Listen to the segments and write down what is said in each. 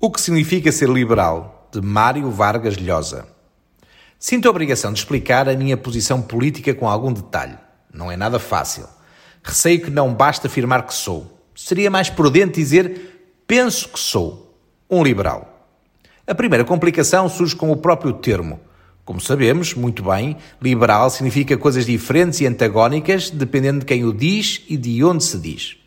O que significa ser liberal? De Mário Vargas Llosa. Sinto a obrigação de explicar a minha posição política com algum detalhe. Não é nada fácil. Receio que não basta afirmar que sou. Seria mais prudente dizer penso que sou um liberal. A primeira complicação surge com o próprio termo. Como sabemos muito bem, liberal significa coisas diferentes e antagónicas dependendo de quem o diz e de onde se diz.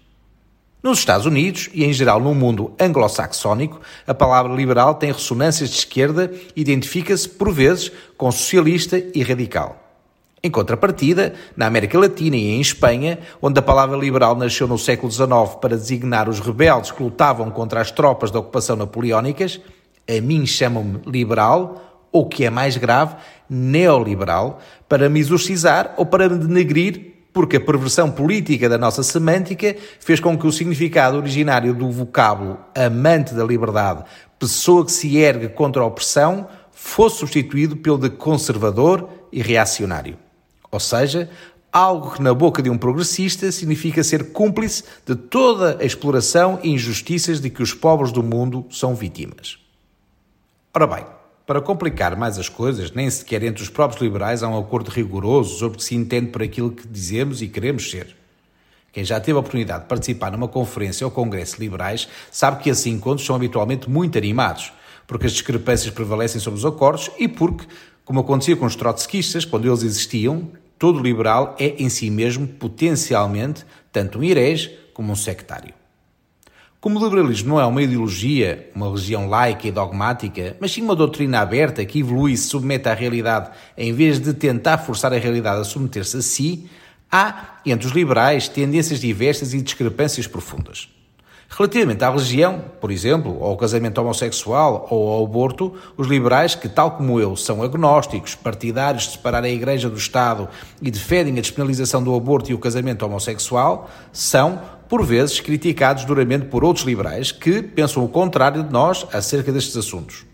Nos Estados Unidos e em geral no mundo anglo-saxónico, a palavra liberal tem ressonâncias de esquerda e identifica-se, por vezes, com socialista e radical. Em contrapartida, na América Latina e em Espanha, onde a palavra liberal nasceu no século XIX para designar os rebeldes que lutavam contra as tropas da ocupação napoleónicas, a mim chamam-me liberal, ou que é mais grave, neoliberal, para me exorcizar ou para me denegrir porque a perversão política da nossa semântica fez com que o significado originário do vocábulo amante da liberdade, pessoa que se ergue contra a opressão, fosse substituído pelo de conservador e reacionário. Ou seja, algo que na boca de um progressista significa ser cúmplice de toda a exploração e injustiças de que os pobres do mundo são vítimas. Ora bem, para complicar mais as coisas, nem sequer entre os próprios liberais há um acordo rigoroso sobre o que se entende por aquilo que dizemos e queremos ser. Quem já teve a oportunidade de participar numa conferência ou congresso de liberais sabe que esses encontros são habitualmente muito animados, porque as discrepâncias prevalecem sobre os acordos e porque, como acontecia com os trotskistas, quando eles existiam, todo liberal é em si mesmo potencialmente tanto um herege como um sectário. Como o liberalismo não é uma ideologia, uma religião laica e dogmática, mas sim uma doutrina aberta que evolui e se submete à realidade em vez de tentar forçar a realidade a submeter-se a si, há, entre os liberais, tendências diversas e discrepâncias profundas. Relativamente à religião, por exemplo, ao casamento homossexual ou ao aborto, os liberais, que tal como eu são agnósticos, partidários de separar a Igreja do Estado e defendem a despenalização do aborto e o casamento homossexual, são, por vezes criticados duramente por outros liberais que pensam o contrário de nós acerca destes assuntos.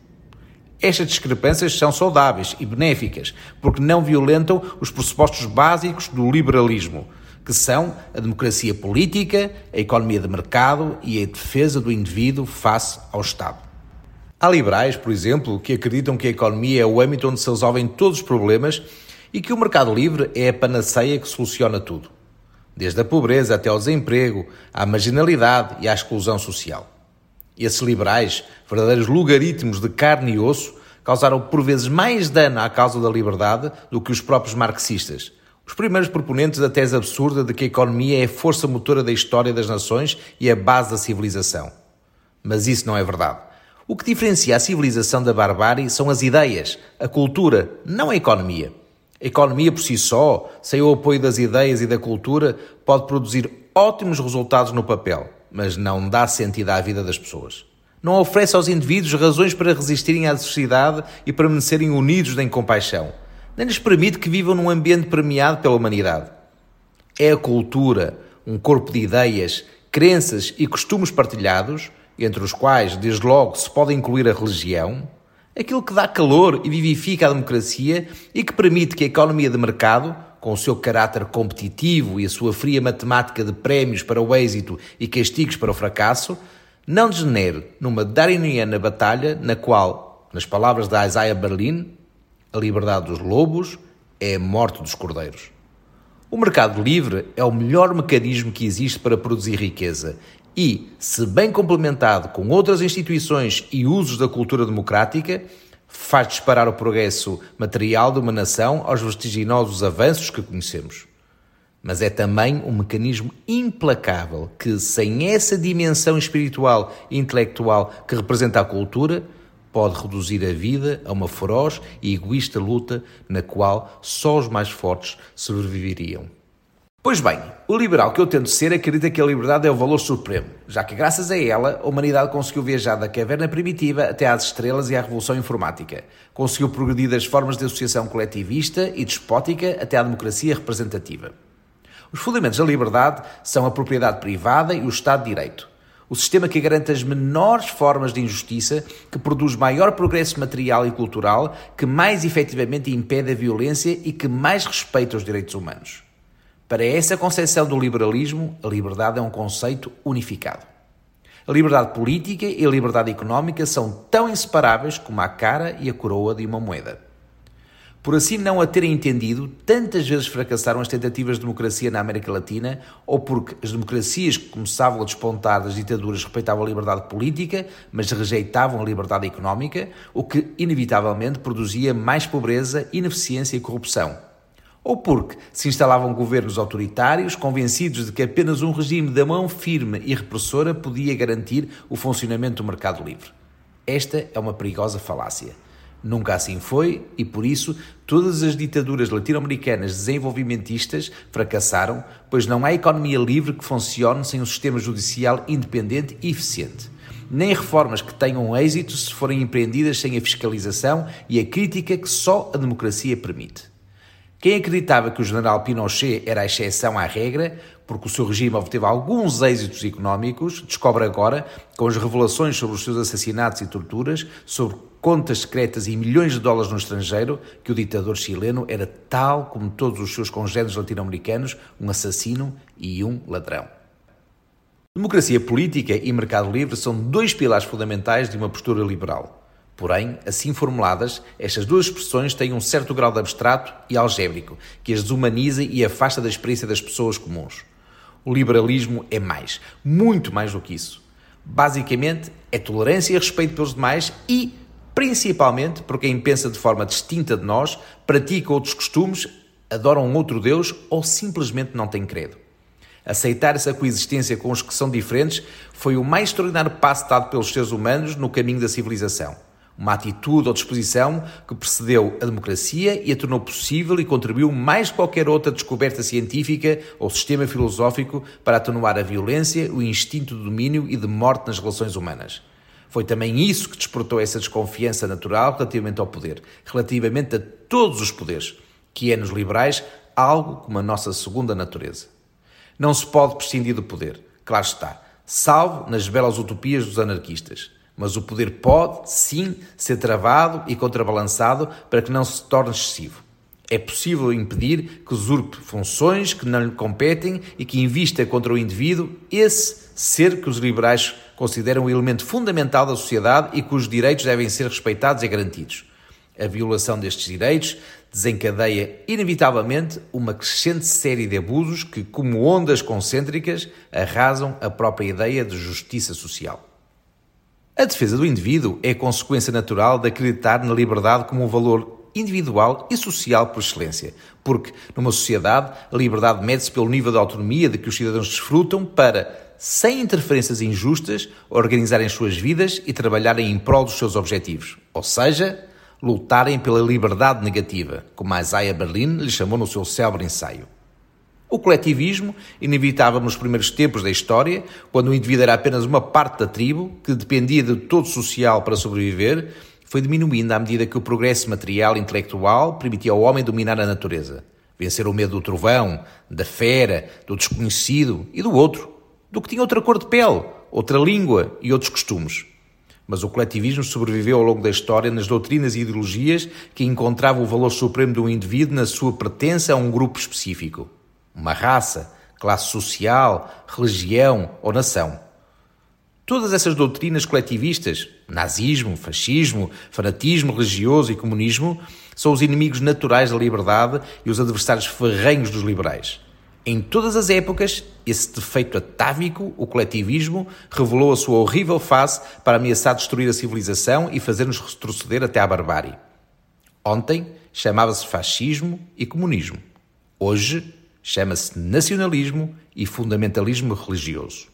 Estas discrepâncias são saudáveis e benéficas, porque não violentam os pressupostos básicos do liberalismo, que são a democracia política, a economia de mercado e a defesa do indivíduo face ao Estado. Há liberais, por exemplo, que acreditam que a economia é o âmbito onde se resolvem todos os problemas e que o mercado livre é a panaceia que soluciona tudo desde a pobreza até ao desemprego, à marginalidade e à exclusão social. Esses liberais, verdadeiros logaritmos de carne e osso, causaram por vezes mais dano à causa da liberdade do que os próprios marxistas, os primeiros proponentes da tese absurda de que a economia é a força motora da história das nações e a base da civilização. Mas isso não é verdade. O que diferencia a civilização da barbárie são as ideias, a cultura, não a economia. A economia por si só, sem o apoio das ideias e da cultura, pode produzir ótimos resultados no papel, mas não dá sentido à vida das pessoas. Não oferece aos indivíduos razões para resistirem à adversidade e permanecerem unidos em compaixão. Nem lhes permite que vivam num ambiente premiado pela humanidade. É a cultura, um corpo de ideias, crenças e costumes partilhados, entre os quais, desde logo, se pode incluir a religião, aquilo que dá calor e vivifica a democracia e que permite que a economia de mercado, com o seu caráter competitivo e a sua fria matemática de prémios para o êxito e castigos para o fracasso, não degenere numa darwiniana batalha na qual, nas palavras de Isaiah Berlin, a liberdade dos lobos é a morte dos cordeiros. O mercado livre é o melhor mecanismo que existe para produzir riqueza e, se bem complementado com outras instituições e usos da cultura democrática, faz disparar o progresso material de uma nação aos vertiginosos avanços que conhecemos. Mas é também um mecanismo implacável que, sem essa dimensão espiritual e intelectual que representa a cultura, pode reduzir a vida a uma feroz e egoísta luta na qual só os mais fortes sobreviveriam. Pois bem, o liberal que eu tento ser acredita que a liberdade é o valor supremo, já que graças a ela a humanidade conseguiu viajar da caverna primitiva até às estrelas e à revolução informática. Conseguiu progredir das formas de associação coletivista e despótica até à democracia representativa. Os fundamentos da liberdade são a propriedade privada e o Estado de Direito. O sistema que garante as menores formas de injustiça, que produz maior progresso material e cultural, que mais efetivamente impede a violência e que mais respeita os direitos humanos. Para essa concepção do liberalismo, a liberdade é um conceito unificado. A liberdade política e a liberdade económica são tão inseparáveis como a cara e a coroa de uma moeda. Por assim não a terem entendido, tantas vezes fracassaram as tentativas de democracia na América Latina, ou porque as democracias que começavam a despontar das ditaduras respeitavam a liberdade política, mas rejeitavam a liberdade económica, o que inevitavelmente produzia mais pobreza, ineficiência e corrupção ou porque se instalavam governos autoritários convencidos de que apenas um regime da mão firme e repressora podia garantir o funcionamento do mercado livre. Esta é uma perigosa falácia. Nunca assim foi e, por isso, todas as ditaduras latino-americanas desenvolvimentistas fracassaram, pois não há economia livre que funcione sem um sistema judicial independente e eficiente. Nem reformas que tenham êxito se forem empreendidas sem a fiscalização e a crítica que só a democracia permite. Quem acreditava que o general Pinochet era a exceção à regra, porque o seu regime obteve alguns êxitos económicos, descobre agora, com as revelações sobre os seus assassinatos e torturas, sobre contas secretas e milhões de dólares no estrangeiro, que o ditador chileno era tal como todos os seus congêneres latino-americanos, um assassino e um ladrão. Democracia política e mercado livre são dois pilares fundamentais de uma postura liberal. Porém, assim formuladas, estas duas expressões têm um certo grau de abstrato e algébrico, que as desumaniza e afasta da experiência das pessoas comuns. O liberalismo é mais, muito mais do que isso. Basicamente, é tolerância e respeito pelos demais e, principalmente, por quem pensa de forma distinta de nós, pratica outros costumes, adora um outro Deus ou simplesmente não tem credo. Aceitar essa coexistência com os que são diferentes foi o mais extraordinário passo dado pelos seres humanos no caminho da civilização uma atitude ou disposição que precedeu a democracia e a tornou possível e contribuiu mais que qualquer outra descoberta científica ou sistema filosófico para atenuar a violência, o instinto de domínio e de morte nas relações humanas. Foi também isso que despertou essa desconfiança natural relativamente ao poder, relativamente a todos os poderes, que é nos liberais algo como a nossa segunda natureza. Não se pode prescindir do poder, claro está, salvo nas belas utopias dos anarquistas. Mas o poder pode, sim, ser travado e contrabalançado para que não se torne excessivo. É possível impedir que usurpe funções que não lhe competem e que invista contra o indivíduo esse ser que os liberais consideram um elemento fundamental da sociedade e cujos direitos devem ser respeitados e garantidos. A violação destes direitos desencadeia inevitavelmente uma crescente série de abusos que, como ondas concêntricas, arrasam a própria ideia de justiça social. A defesa do indivíduo é consequência natural de acreditar na liberdade como um valor individual e social por excelência, porque numa sociedade a liberdade mede-se pelo nível de autonomia de que os cidadãos desfrutam para, sem interferências injustas, organizarem suas vidas e trabalharem em prol dos seus objetivos, ou seja, lutarem pela liberdade negativa, como Isaiah Berlin lhe chamou no seu célebre ensaio. O coletivismo, inevitável nos primeiros tempos da história, quando o indivíduo era apenas uma parte da tribo, que dependia de todo social para sobreviver, foi diminuindo à medida que o progresso material e intelectual permitia ao homem dominar a natureza, vencer o medo do trovão, da fera, do desconhecido e do outro, do que tinha outra cor de pele, outra língua e outros costumes. Mas o coletivismo sobreviveu ao longo da história nas doutrinas e ideologias que encontravam o valor supremo do indivíduo na sua pertença a um grupo específico uma raça, classe social, religião ou nação. Todas essas doutrinas coletivistas, nazismo, fascismo, fanatismo religioso e comunismo, são os inimigos naturais da liberdade e os adversários ferrenhos dos liberais. Em todas as épocas, esse defeito atávico, o coletivismo, revelou a sua horrível face para ameaçar destruir a civilização e fazer-nos retroceder até à barbárie. Ontem chamava-se fascismo e comunismo. Hoje Chama-se nacionalismo e fundamentalismo religioso.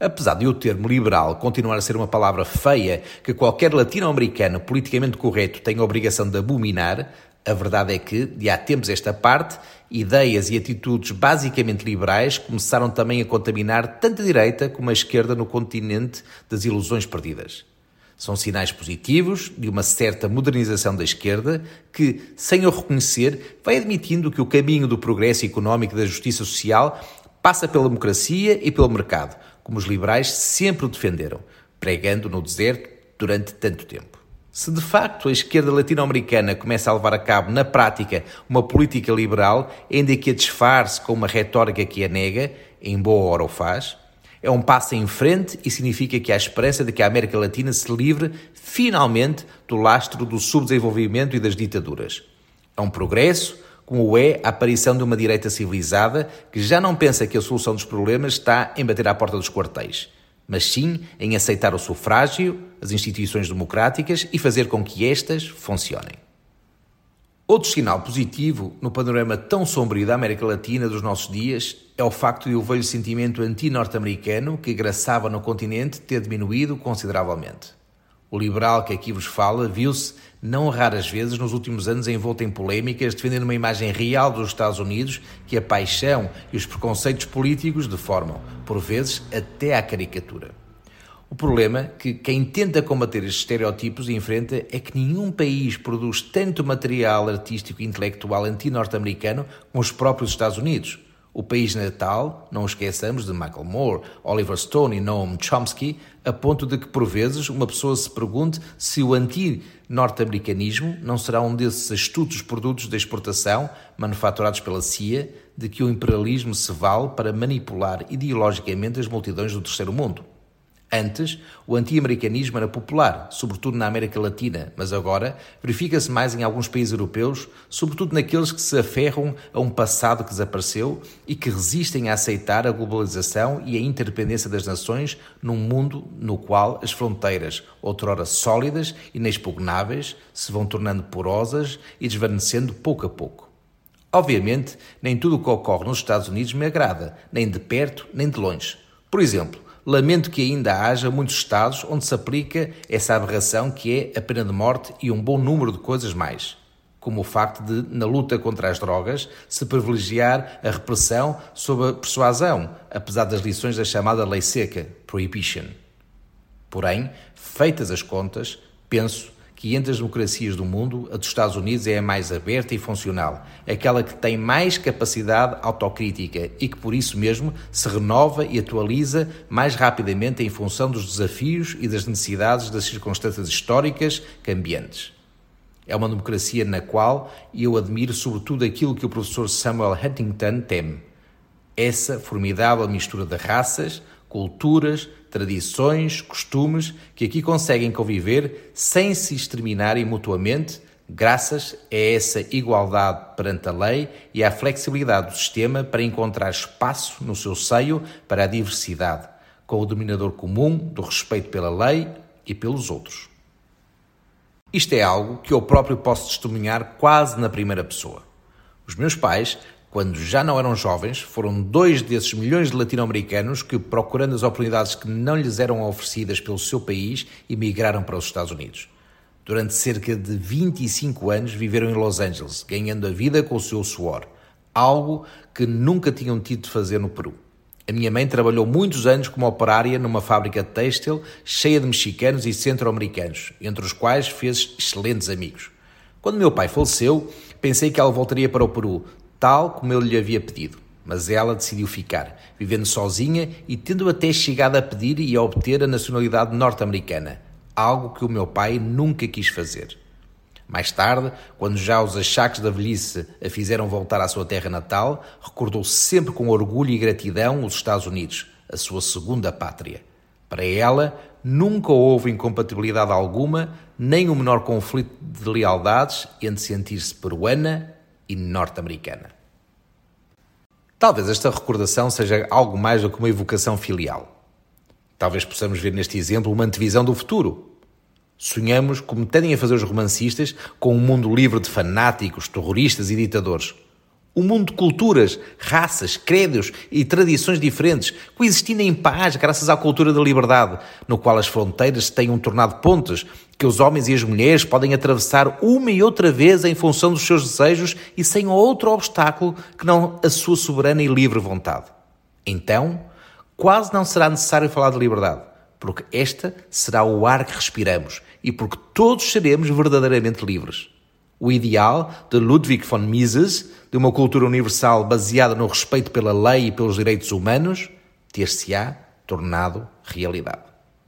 Apesar de o termo liberal continuar a ser uma palavra feia que qualquer latino-americano politicamente correto tem a obrigação de abominar, a verdade é que, de há tempos esta parte, ideias e atitudes basicamente liberais começaram também a contaminar tanto a direita como a esquerda no continente das ilusões perdidas. São sinais positivos de uma certa modernização da esquerda que, sem o reconhecer, vai admitindo que o caminho do progresso económico e da justiça social passa pela democracia e pelo mercado, como os liberais sempre o defenderam, pregando no deserto durante tanto tempo. Se de facto a esquerda latino-americana começa a levar a cabo na prática uma política liberal, ainda que a disfarce com uma retórica que a nega, em boa hora o faz, É um passo em frente e significa que há esperança de que a América Latina se livre finalmente do lastro do subdesenvolvimento e das ditaduras. É um progresso, como é a aparição de uma direita civilizada que já não pensa que a solução dos problemas está em bater à porta dos quartéis, mas sim em aceitar o sufrágio, as instituições democráticas e fazer com que estas funcionem. Outro sinal positivo no panorama tão sombrio da América Latina dos nossos dias é o facto de o velho sentimento anti-norte-americano que graçava no continente ter diminuído consideravelmente. O liberal que aqui vos fala viu-se, não raras vezes, nos últimos anos envolto em polémicas, defendendo uma imagem real dos Estados Unidos que a paixão e os preconceitos políticos deformam, por vezes até à caricatura. O problema que quem tenta combater estes estereótipos enfrenta é que nenhum país produz tanto material artístico e intelectual anti-norte-americano como os próprios Estados Unidos. O país natal, não esqueçamos de Michael Moore, Oliver Stone e Noam Chomsky, a ponto de que, por vezes, uma pessoa se pergunte se o anti-norte-americanismo não será um desses astutos produtos de exportação, manufaturados pela CIA, de que o imperialismo se vale para manipular ideologicamente as multidões do terceiro mundo. Antes, o anti-americanismo era popular, sobretudo na América Latina, mas agora verifica-se mais em alguns países europeus, sobretudo naqueles que se aferram a um passado que desapareceu e que resistem a aceitar a globalização e a interdependência das nações num mundo no qual as fronteiras, outrora sólidas e inexpugnáveis, se vão tornando porosas e desvanecendo pouco a pouco. Obviamente, nem tudo o que ocorre nos Estados Unidos me agrada, nem de perto nem de longe. Por exemplo, lamento que ainda haja muitos estados onde se aplica essa aberração que é a pena de morte e um bom número de coisas mais, como o facto de, na luta contra as drogas, se privilegiar a repressão sobre a persuasão, apesar das lições da chamada lei seca, prohibition. Porém, feitas as contas, penso que entre as democracias do mundo, a dos Estados Unidos é a mais aberta e funcional, aquela que tem mais capacidade autocrítica e que por isso mesmo se renova e atualiza mais rapidamente em função dos desafios e das necessidades das circunstâncias históricas cambiantes. É uma democracia na qual eu admiro sobretudo aquilo que o professor Samuel Huntington teme. Essa formidável mistura de raças, culturas, tradições, costumes que aqui conseguem conviver sem se exterminarem mutuamente, graças a essa igualdade perante a lei e à flexibilidade do sistema para encontrar espaço no seu seio para a diversidade, com o dominador comum do respeito pela lei e pelos outros. Isto é algo que eu próprio posso testemunhar quase na primeira pessoa. Os meus pais quando já não eram jovens, foram dois desses milhões de latino-americanos que, procurando as oportunidades que não lhes eram oferecidas pelo seu país, emigraram para os Estados Unidos. Durante cerca de 25 anos viveram em Los Angeles, ganhando a vida com o seu suor, algo que nunca tinham tido de fazer no Peru. A minha mãe trabalhou muitos anos como operária numa fábrica têxtil cheia de mexicanos e centro-americanos, entre os quais fez excelentes amigos. Quando meu pai faleceu, pensei que ela voltaria para o Peru, tal como eu lhe havia pedido. Mas ela decidiu ficar, vivendo sozinha e tendo até chegado a pedir e a obter a nacionalidade norte-americana, algo que o meu pai nunca quis fazer. Mais tarde, quando já os achaques da velhice a fizeram voltar à sua terra natal, recordou sempre com orgulho e gratidão os Estados Unidos, a sua segunda pátria. Para ela, nunca houve incompatibilidade alguma, nem o menor conflito de lealdades entre sentir-se peruana e norte-americana. Talvez esta recordação seja algo mais do que uma evocação filial. Talvez possamos ver neste exemplo uma antevisão do futuro. Sonhamos, como tendem a fazer os romancistas, com um mundo livre de fanáticos, terroristas e ditadores. Um mundo de culturas, raças, credos e tradições diferentes, coexistindo em paz graças à cultura da liberdade, no qual as fronteiras se tenham tornado pontes, que os homens e as mulheres podem atravessar uma e outra vez em função dos seus desejos e sem outro obstáculo que não a sua soberana e livre vontade. Então, quase não será necessário falar de liberdade, porque esta será o ar que respiramos e porque todos seremos verdadeiramente livres. O ideal de Ludwig von Mises, de uma cultura universal baseada no respeito pela lei e pelos direitos humanos, ter-se-á tornado realidade.